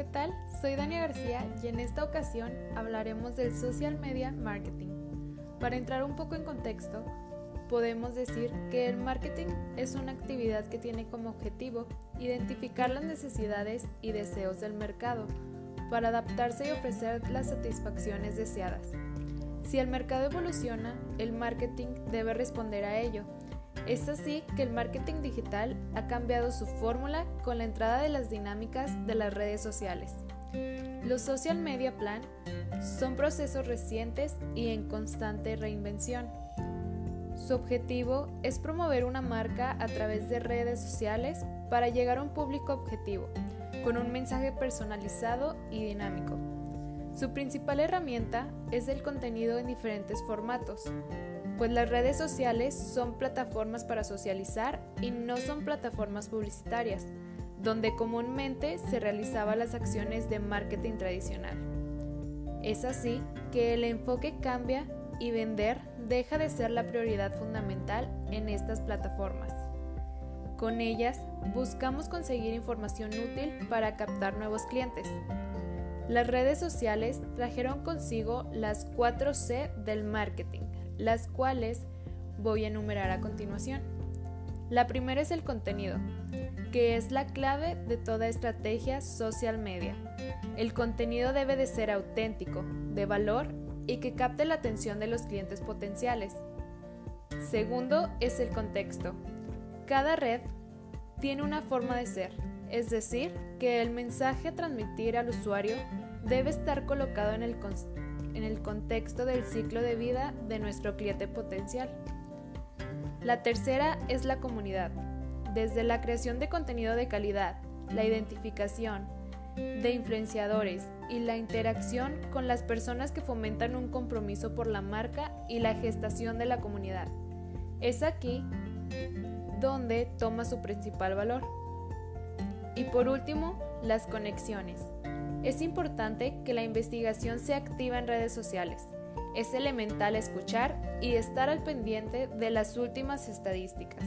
¿qué tal? Soy Dania García y en esta ocasión hablaremos del social media marketing. Para entrar un poco en contexto, podemos decir que el marketing es una actividad que tiene como objetivo identificar las necesidades y deseos del mercado para adaptarse y ofrecer las satisfacciones deseadas. Si el mercado evoluciona, el marketing debe responder a ello es así que el marketing digital ha cambiado su fórmula con la entrada de las dinámicas de las redes sociales. Los social media plan son procesos recientes y en constante reinvención. Su objetivo es promover una marca a través de redes sociales para llegar a un público objetivo, con un mensaje personalizado y dinámico. Su principal herramienta es el contenido en diferentes formatos, pues las redes sociales son plataformas para socializar y no son plataformas publicitarias, donde comúnmente se realizaban las acciones de marketing tradicional. Es así que el enfoque cambia y vender deja de ser la prioridad fundamental en estas plataformas. Con ellas buscamos conseguir información útil para captar nuevos clientes. Las redes sociales trajeron consigo las 4 C del marketing, las cuales voy a enumerar a continuación. La primera es el contenido, que es la clave de toda estrategia social media. El contenido debe de ser auténtico, de valor y que capte la atención de los clientes potenciales. Segundo es el contexto. Cada red tiene una forma de ser, es decir, que el mensaje a transmitir al usuario debe estar colocado en el, en el contexto del ciclo de vida de nuestro cliente potencial. La tercera es la comunidad. Desde la creación de contenido de calidad, la identificación de influenciadores y la interacción con las personas que fomentan un compromiso por la marca y la gestación de la comunidad. Es aquí donde toma su principal valor. Y por último, las conexiones. Es importante que la investigación sea activa en redes sociales. Es elemental escuchar y estar al pendiente de las últimas estadísticas.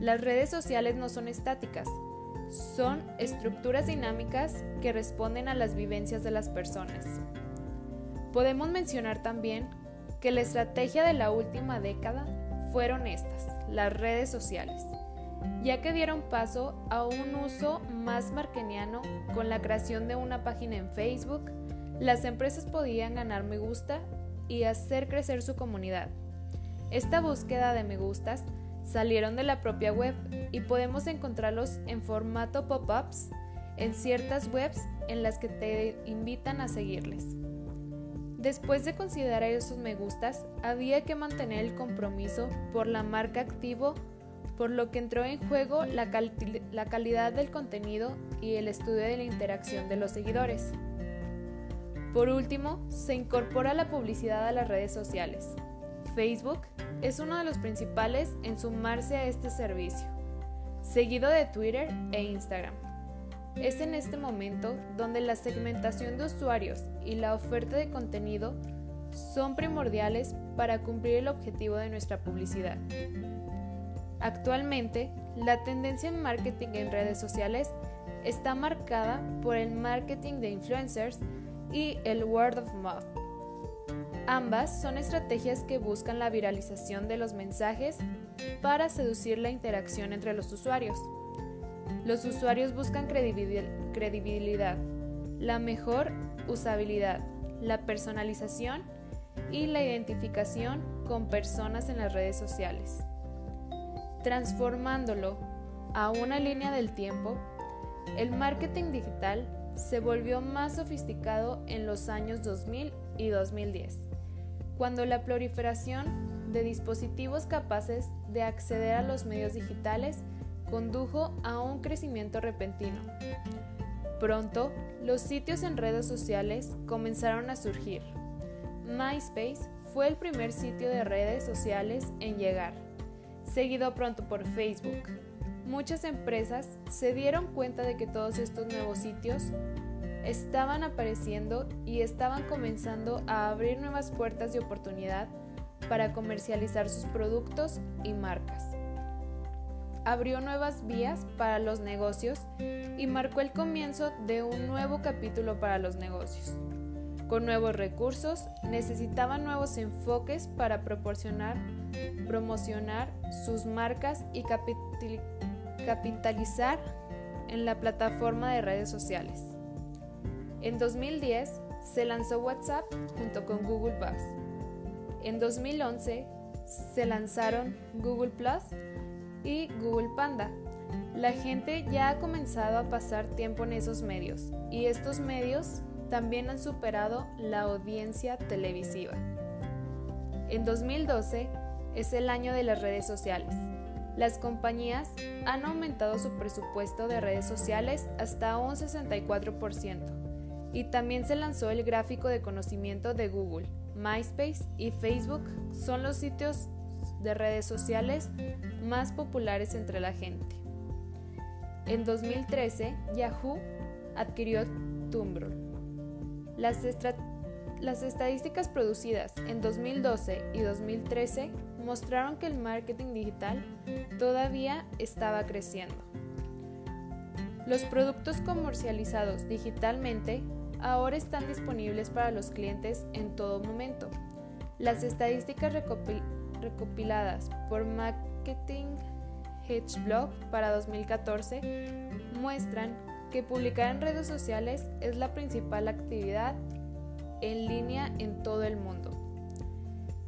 Las redes sociales no son estáticas, son estructuras dinámicas que responden a las vivencias de las personas. Podemos mencionar también que la estrategia de la última década fueron estas, las redes sociales ya que dieron paso a un uso más markeniano con la creación de una página en Facebook, las empresas podían ganar me gusta y hacer crecer su comunidad. Esta búsqueda de me gustas salieron de la propia web y podemos encontrarlos en formato pop-ups en ciertas webs en las que te invitan a seguirles. Después de considerar esos me gustas, había que mantener el compromiso por la marca activo por lo que entró en juego la, calidad del contenido y el estudio de la interacción de los seguidores. Por último, se incorpora la publicidad a las redes sociales. Facebook es uno de los principales en sumarse a este servicio, seguido de Twitter e Instagram. Es en este momento donde la segmentación de usuarios y la oferta de contenido son primordiales para cumplir el objetivo de nuestra publicidad. Actualmente, la tendencia en marketing en redes sociales está marcada por el marketing de influencers y el word of mouth. Ambas son estrategias que buscan la viralización de los mensajes para seducir la interacción entre los usuarios. Los usuarios buscan credibilidad, la mejor usabilidad, la personalización y la identificación con personas en las redes sociales transformándolo a una línea del tiempo, el marketing digital se volvió más sofisticado en los años 2000 y 2010, cuando la proliferación de dispositivos capaces de acceder a los medios digitales condujo a un crecimiento repentino. Pronto, los sitios en redes sociales comenzaron a surgir. MySpace fue el primer sitio de redes sociales en llegar seguido pronto por Facebook. Muchas empresas se dieron cuenta de que todos estos nuevos sitios estaban apareciendo y estaban comenzando a abrir nuevas puertas de oportunidad para comercializar sus productos y marcas. abrió nuevas vías para los negocios y marcó el comienzo de un nuevo capítulo para los negocios. Con nuevos recursos, necesitaban nuevos enfoques para proporcionar, promocionar sus marcas y capitalizar en la plataforma de redes sociales. En 2010 se lanzó WhatsApp junto con Google Plus. En 2011 se lanzaron Google Plus y Google Panda. La gente ya ha comenzado a pasar tiempo en esos medios y estos medios también han superado la audiencia televisiva. En 2012 es el año de las redes sociales. Las compañías han aumentado su presupuesto de redes sociales hasta un 64% y también se lanzó el gráfico de conocimiento de Google, MySpace y Facebook son los sitios de redes sociales más populares entre la gente. En 2013, Yahoo adquirió Tumblr. Las, las estadísticas producidas en 2012 y 2013 mostraron que el marketing digital todavía estaba creciendo. Los productos comercializados digitalmente ahora están disponibles para los clientes en todo momento. Las estadísticas recopiladas por Marketing Hedge Blog para 2014 muestran que publicar en redes sociales es la principal actividad en línea en todo el mundo.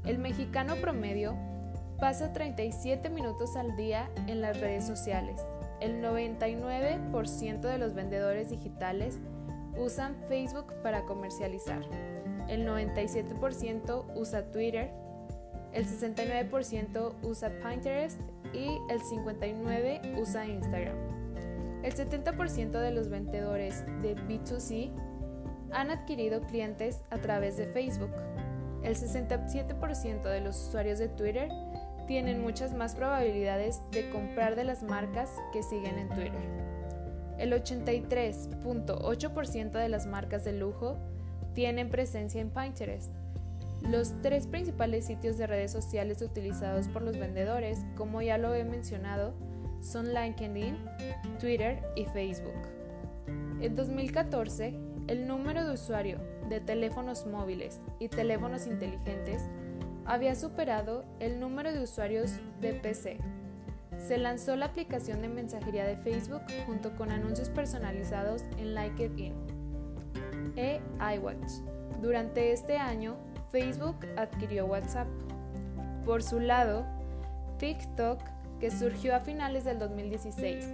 El mexicano promedio pasa 37 minutos al día en las redes sociales. El 99% de los vendedores digitales usan Facebook para comercializar. El 97% usa Twitter, el 69% usa Pinterest y el 59% usa Instagram. El 70% de los vendedores de B2C han adquirido clientes a través de Facebook. El 67% de los usuarios de Twitter tienen muchas más probabilidades de comprar de las marcas que siguen en Twitter. El 83.8% de las marcas de lujo tienen presencia en Pinterest. Los tres principales sitios de redes sociales utilizados por los vendedores, como ya lo he mencionado, son LinkedIn, Twitter y Facebook. En 2014, el número de usuario de teléfonos móviles y teléfonos inteligentes había superado el número de usuarios de PC se lanzó la aplicación de mensajería de Facebook junto con anuncios personalizados en LinkedIn e iWatch. Durante este año, Facebook adquirió WhatsApp. Por su lado, TikTok, que surgió a finales del 2016,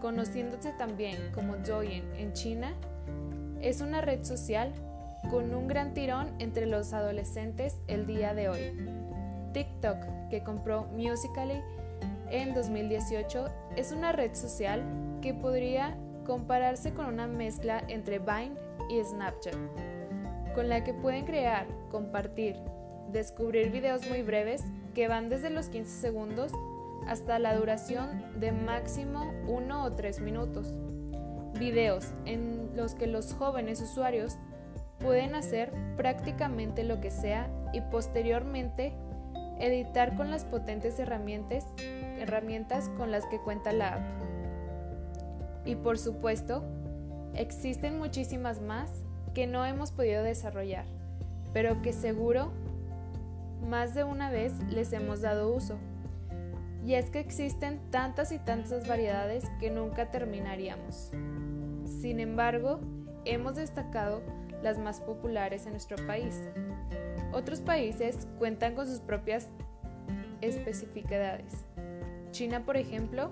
conociéndose también como Douyin en China, es una red social con un gran tirón entre los adolescentes el día de hoy. TikTok, que compró Musical.ly, en 2018 es una red social que podría compararse con una mezcla entre Vine y Snapchat, con la que pueden crear, compartir, descubrir videos muy breves que van desde los 15 segundos hasta la duración de máximo 1 o 3 minutos. Videos en los que los jóvenes usuarios pueden hacer prácticamente lo que sea y posteriormente editar con las potentes herramientas, herramientas con las que cuenta la app. Y por supuesto, existen muchísimas más que no hemos podido desarrollar, pero que seguro más de una vez les hemos dado uso. Y es que existen tantas y tantas variedades que nunca terminaríamos. Sin embargo, hemos destacado las más populares en nuestro país. Otros países cuentan con sus propias especificidades. China, por ejemplo,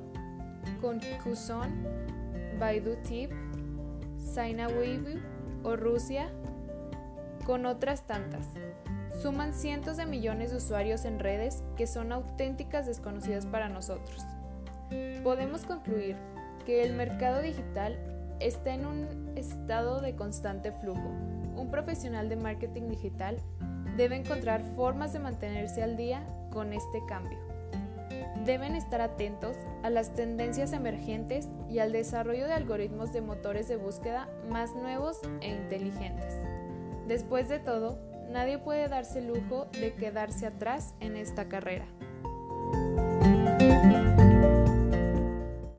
con Kuzon, Baidu Tip, Sina Weibo o Rusia, con otras tantas. Suman cientos de millones de usuarios en redes que son auténticas desconocidas para nosotros. Podemos concluir que el mercado digital está en un estado de constante flujo. Un profesional de marketing digital debe encontrar formas de mantenerse al día con este cambio. Deben estar atentos a las tendencias emergentes y al desarrollo de algoritmos de motores de búsqueda más nuevos e inteligentes. Después de todo, nadie puede darse el lujo de quedarse atrás en esta carrera.